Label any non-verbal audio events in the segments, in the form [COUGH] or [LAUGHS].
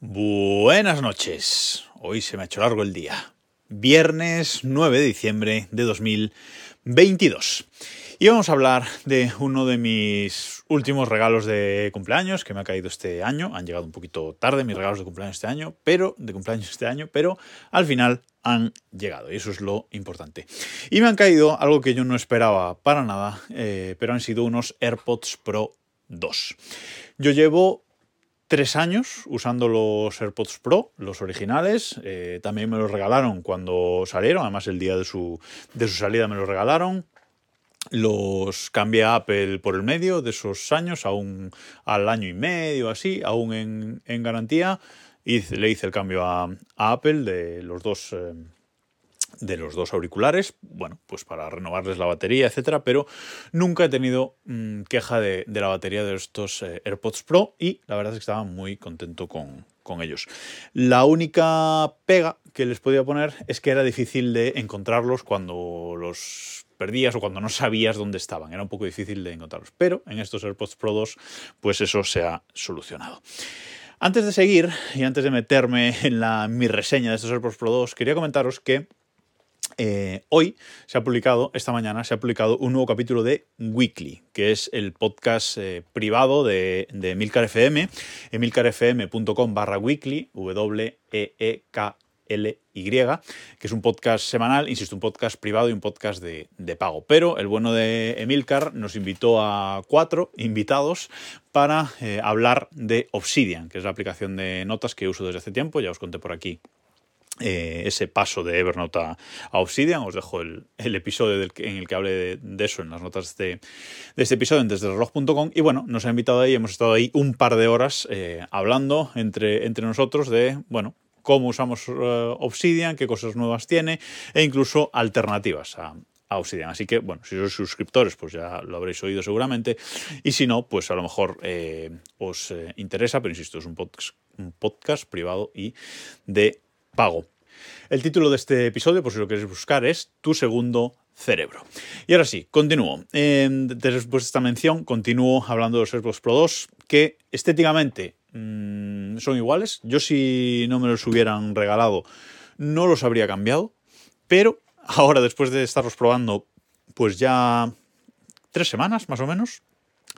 Buenas noches. Hoy se me ha hecho largo el día. Viernes 9 de diciembre de 2022. Y vamos a hablar de uno de mis últimos regalos de cumpleaños que me ha caído este año. Han llegado un poquito tarde mis regalos de cumpleaños este año, pero de cumpleaños este año, pero al final han llegado y eso es lo importante. Y me han caído algo que yo no esperaba para nada, eh, pero han sido unos AirPods Pro 2. Yo llevo tres años usando los AirPods Pro, los originales. Eh, también me los regalaron cuando salieron, además el día de su, de su salida me los regalaron. Los cambié a Apple por el medio de esos años, aún al año y medio, así, aún en, en garantía. Y le hice el cambio a, Apple de los dos. Eh, de los dos auriculares, bueno, pues para renovarles la batería, etcétera, pero nunca he tenido mmm, queja de, de, la batería de estos eh, AirPods Pro y la verdad es que estaba muy contento con, con, ellos. La única pega que les podía poner es que era difícil de encontrarlos cuando los perdías o cuando no sabías dónde estaban, era un poco difícil de encontrarlos, pero en estos AirPods Pro 2 pues eso se ha solucionado. Antes de seguir y antes de meterme en la, mi reseña de estos AirPods Pro 2, quería comentaros que eh, hoy se ha publicado, esta mañana se ha publicado un nuevo capítulo de Weekly, que es el podcast eh, privado de, de Emilcar FM, emilcarfm.com barra weekly, W-E-E-K L-Y, que es un podcast semanal, insisto, un podcast privado y un podcast de, de, pago. Pero el bueno de Emilcar nos invitó a cuatro invitados para eh, hablar de Obsidian, que es la aplicación de notas que uso desde hace tiempo, ya os conté por aquí eh, ese paso de Evernote a, Obsidian. Os dejo el, episodio en el que hable de, eso en las notas de, este episodio en desdereloj.com. Y bueno, nos ha invitado ahí, hemos estado ahí un par de horas eh, hablando entre, nosotros de, bueno, cómo usamos uh, Obsidian, qué cosas nuevas tiene e incluso alternativas a, Obsidian. Así que, bueno, si sois suscriptores, pues ya lo habréis oído seguramente. Y si no, pues a lo mejor eh, os eh, interesa, pero insisto, es un un podcast privado y de pago. El título de este episodio, por si lo queréis buscar, es Tu segundo cerebro. Y ahora sí, continúo. Después de esta mención, continúo hablando de los AirPods Pro 2, que estéticamente mmm, son iguales. Yo si no me los hubieran regalado, no los habría cambiado, pero ahora, después de estarlos probando, pues ya tres semanas más o menos,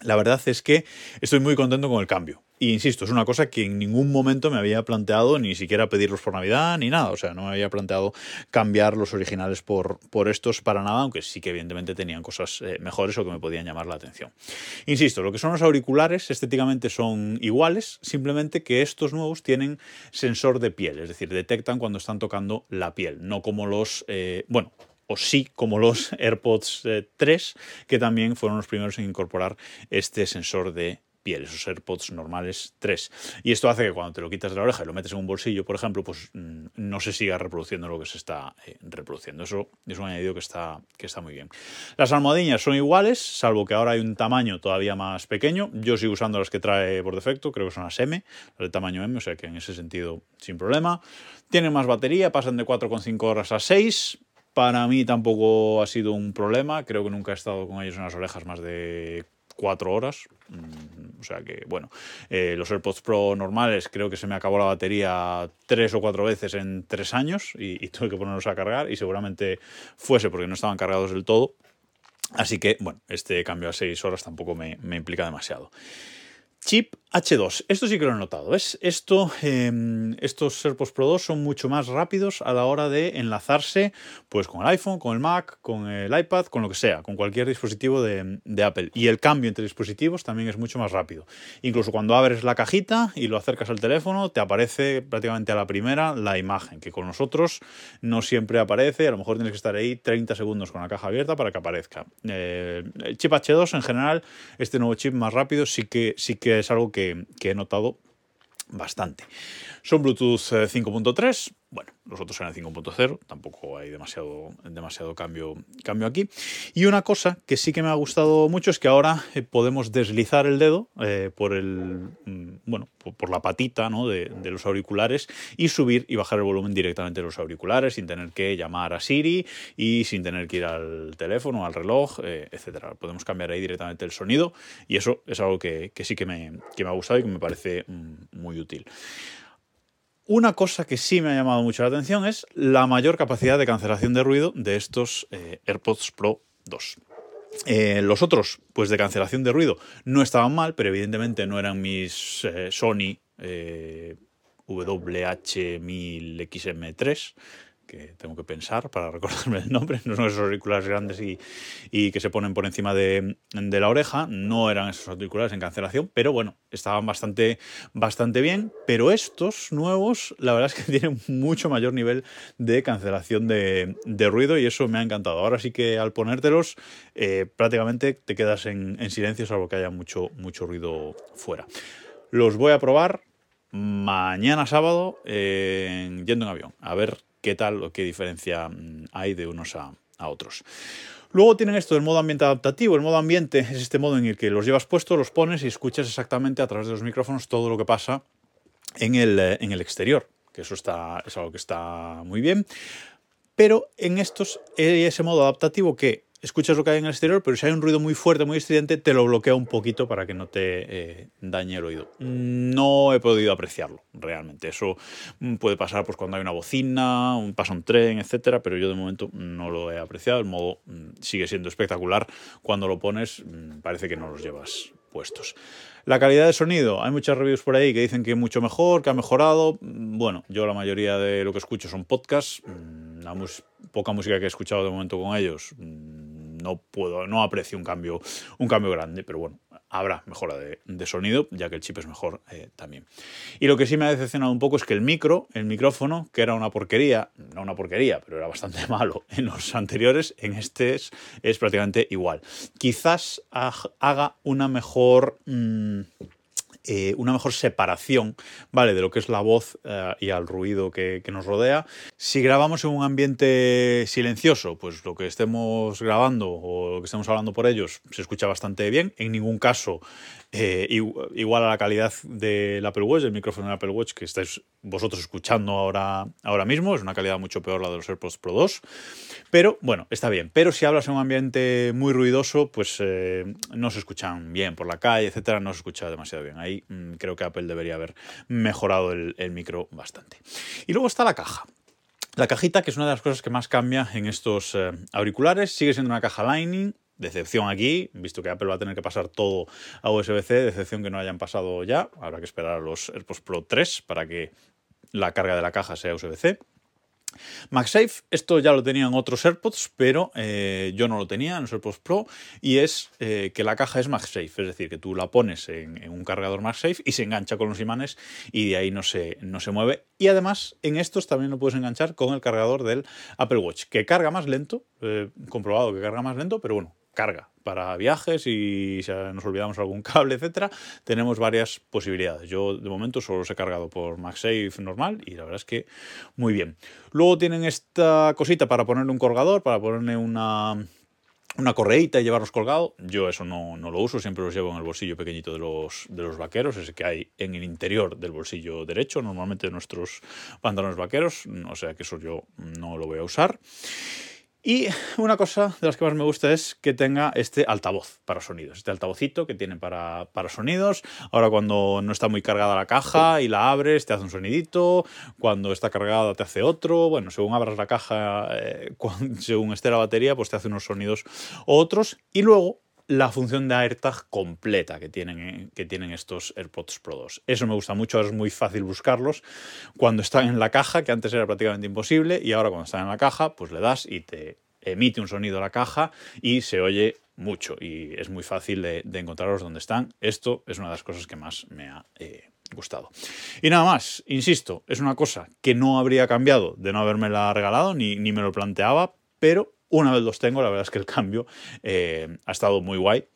la verdad es que estoy muy contento con el cambio. Y insisto, es una cosa que en ningún momento me había planteado ni siquiera pedirlos por Navidad ni nada. O sea, no me había planteado cambiar los originales por, por estos para nada, aunque sí que evidentemente tenían cosas eh, mejores o que me podían llamar la atención. Insisto, lo que son los auriculares estéticamente son iguales, simplemente que estos nuevos tienen sensor de piel, es decir, detectan cuando están tocando la piel, no como los, eh, bueno, o sí como los [LAUGHS] AirPods 3, que también fueron los primeros en incorporar este sensor de piel, esos AirPods normales 3. Y esto hace que cuando te lo quitas de la oreja y lo metes en un bolsillo, por ejemplo, pues no se siga reproduciendo lo que se está eh, reproduciendo. Eso es un añadido que está, que está muy bien. Las almohadillas son iguales, salvo que ahora hay un tamaño todavía más pequeño. Yo sigo usando las que trae por defecto, creo que son las M, las de tamaño M, o sea que en ese sentido sin problema. Tienen más batería, pasan de 4,5 horas a 6 para mí tampoco ha sido un problema. Creo que nunca he estado con ellos en las orejas más de cuatro horas. O sea que, bueno, eh, los AirPods Pro normales creo que se me acabó la batería tres o cuatro veces en tres años y, tuve que ponerlos a cargar y seguramente fuese porque no estaban cargados del todo. Así que, bueno, este cambio a seis horas tampoco me implica demasiado. Chip H2. Esto sí que lo he notado. ¿ves? Esto, eh, estos AirPods Pro 2 son mucho más rápidos a la hora de enlazarse pues, con el iPhone, con el Mac, con el iPad, con lo que sea, con cualquier dispositivo de, de, Apple. Y el cambio entre dispositivos también es mucho más rápido. Incluso cuando abres la cajita y lo acercas al teléfono, te aparece prácticamente a la primera la imagen, que con nosotros no siempre aparece. A lo mejor tienes que estar ahí 30 segundos con la caja abierta para que aparezca. Eh, el chip H2 en general, este nuevo chip más rápido, sí que, sí que es algo que, que he notado bastante. Son Bluetooth 5.3, bueno, los otros eran 5.0, tampoco hay demasiado, demasiado cambio, cambio aquí. Y una cosa que sí que me ha gustado mucho es que ahora eh, podemos deslizar el dedo eh, por el bueno, por, la patita ¿no? de, de, los auriculares y subir y bajar el volumen directamente de los auriculares sin tener que llamar a Siri y sin tener que ir al teléfono, al reloj, eh, etcétera. Podemos cambiar ahí directamente el sonido y eso es algo que, que sí que me, que me ha gustado y que me parece mm, muy útil. Una cosa que sí me ha llamado mucho la atención es la mayor capacidad de cancelación de ruido de estos eh, AirPods Pro 2. Eh, los otros, pues de cancelación de ruido, no estaban mal, pero evidentemente no eran mis eh, Sony WH-1000XM3, que tengo que pensar para [LAUGHS] recordarme el nombre, no son esos auriculares grandes y, que se ponen por encima de, la oreja, no eran esos auriculares en cancelación, pero bueno, estaban bastante, bastante bien, pero estos nuevos, la verdad es que [LAUGHS] tienen mucho mayor nivel de cancelación de, ruido y eso me ha encantado. Ahora sí que al ponértelos eh, prácticamente te quedas en, silencio salvo que haya mucho, mucho ruido fuera. Los voy a probar mañana sábado yendo en avión, a ver qué tal o qué diferencia mm, hay de unos a, otros. Luego tienen esto del modo ambiente adaptativo. El modo ambiente es este modo en el que los llevas puestos, los pones y escuchas exactamente a través de los micrófonos todo lo que pasa en el, eh, en el exterior, que eso está, es algo que está muy bien. Pero en estos hay ese modo adaptativo que escuchas lo que hay en el exterior, pero si hay un ruido muy fuerte, muy estridente, te lo bloquea un poquito para que no te eh, dañe el oído. No he podido apreciarlo realmente. Eso mm, puede pasar pues, cuando hay una bocina, un pasa un tren, etcétera, pero yo de momento no lo he apreciado. El modo mm, sigue siendo espectacular. Cuando lo pones, mm, parece que no los llevas puestos. La calidad de sonido, hay muchas reviews por ahí que dicen que es mucho mejor, que ha mejorado. Bueno, yo la mayoría de lo que escucho son podcasts. La poca música que he escuchado de momento con ellos no puedo, no aprecio un cambio, un cambio grande, pero bueno, habrá mejora de, sonido, ya que el chip es mejor eh, también. Y lo que sí me ha decepcionado un poco es que el micro, el micrófono, que era una porquería, no una porquería, pero era bastante [LAUGHS] malo en los anteriores, en este es, prácticamente igual. Quizás haga una mejor... Mm, eh, una mejor separación, ¿vale? De lo que es la voz eh, y al ruido que, nos rodea. Si grabamos en un ambiente silencioso, pues lo que estemos grabando o lo que estemos hablando por ellos se escucha bastante bien. En ningún caso eh, igual a la calidad del Apple Watch, del micrófono del Apple Watch que estáis vosotros escuchando ahora, ahora mismo. Es una calidad mucho peor la de los AirPods Pro 2. Pero bueno, está bien. Pero si hablas en un ambiente muy ruidoso, pues no se escuchan bien por la calle, etcétera, no se escucha demasiado bien. Ahí Mm, creo que Apple debería haber mejorado el, micro bastante. Y luego está la caja. La cajita, que es una de las cosas que más cambia en estos eh, auriculares, sigue siendo una caja Lightning. Decepción aquí, visto que Apple va a tener que pasar todo a USB-C, decepción que no hayan pasado ya. Habrá que esperar a los AirPods Pro 3 para que la carga de la caja sea USB-C. MagSafe, esto ya lo tenían otros AirPods, pero eh, yo no lo tenía en los AirPods Pro, y es eh, que la caja es MagSafe, es decir, que tú la pones en, un cargador MagSafe y se engancha con los imanes y de ahí no se, no se mueve. Y además en estos también lo puedes enganchar con el cargador del Apple Watch, que carga más lento, eh, comprobado que carga más lento, pero bueno, carga para viajes y si nos olvidamos algún [LAUGHS] cable, etcétera, tenemos varias posibilidades. Yo de momento solo los he cargado por MagSafe normal y la verdad es que muy bien. Luego tienen esta cosita para ponerle un colgador, para ponerle una una correíta y llevarlos colgado. Yo eso no, no, lo uso, siempre los llevo en el bolsillo pequeñito de los, de los vaqueros, ese que hay en el interior del bolsillo derecho, normalmente de nuestros pantalones vaqueros, o sea que eso yo no lo voy a usar. Y una cosa de las que más me gusta es que tenga este altavoz para sonidos, este altavocito que tiene para, sonidos. Ahora cuando no está muy cargada la caja y la abres te hace un sonidito, cuando está cargada te hace otro, bueno, según abras la caja, eh, [LAUGHS] según esté la batería, pues te hace unos sonidos otros. Y luego la función de AirTag completa que tienen, eh, que tienen estos AirPods Pro 2. Eso me gusta mucho, es muy fácil buscarlos cuando están en la caja, que antes era prácticamente imposible, y ahora cuando están en la caja, pues le das y te emite un sonido a la caja y se oye mucho y es muy fácil de, encontrarlos donde están. Esto es una de las cosas que más me ha eh, gustado. Y nada más, insisto, es una cosa que no habría cambiado de no haberme la regalado ni, ni me lo planteaba, pero una vez los tengo, la verdad es que el cambio eh, ha estado muy guay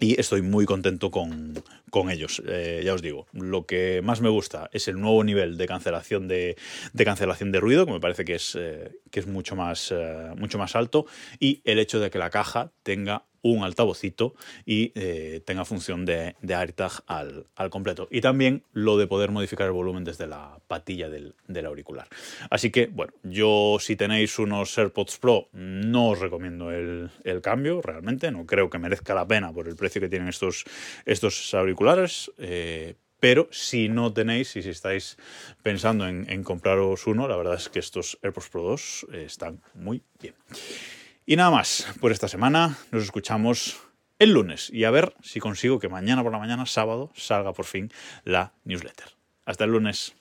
y estoy muy contento con, ellos. Eh, ya os digo, lo que más me gusta es el nuevo nivel de cancelación de, cancelación de ruido, que me parece que es, eh, que es mucho, más, mucho más alto, y el hecho de que la caja tenga un altavocito y eh, tenga función de, de AirTag al, completo. Y también lo de poder modificar el volumen desde la patilla del, auricular. Así que, bueno, yo si tenéis unos AirPods Pro no os recomiendo el, cambio, realmente. No creo que merezca la pena por el precio que tienen estos, estos auriculares. Eh, pero si no tenéis y si estáis pensando en, compraros uno, la verdad es que estos AirPods Pro 2 eh, están muy bien. Y nada más por esta semana, nos escuchamos el lunes y a ver si consigo que mañana por la mañana, sábado, salga por fin la newsletter. Hasta el lunes.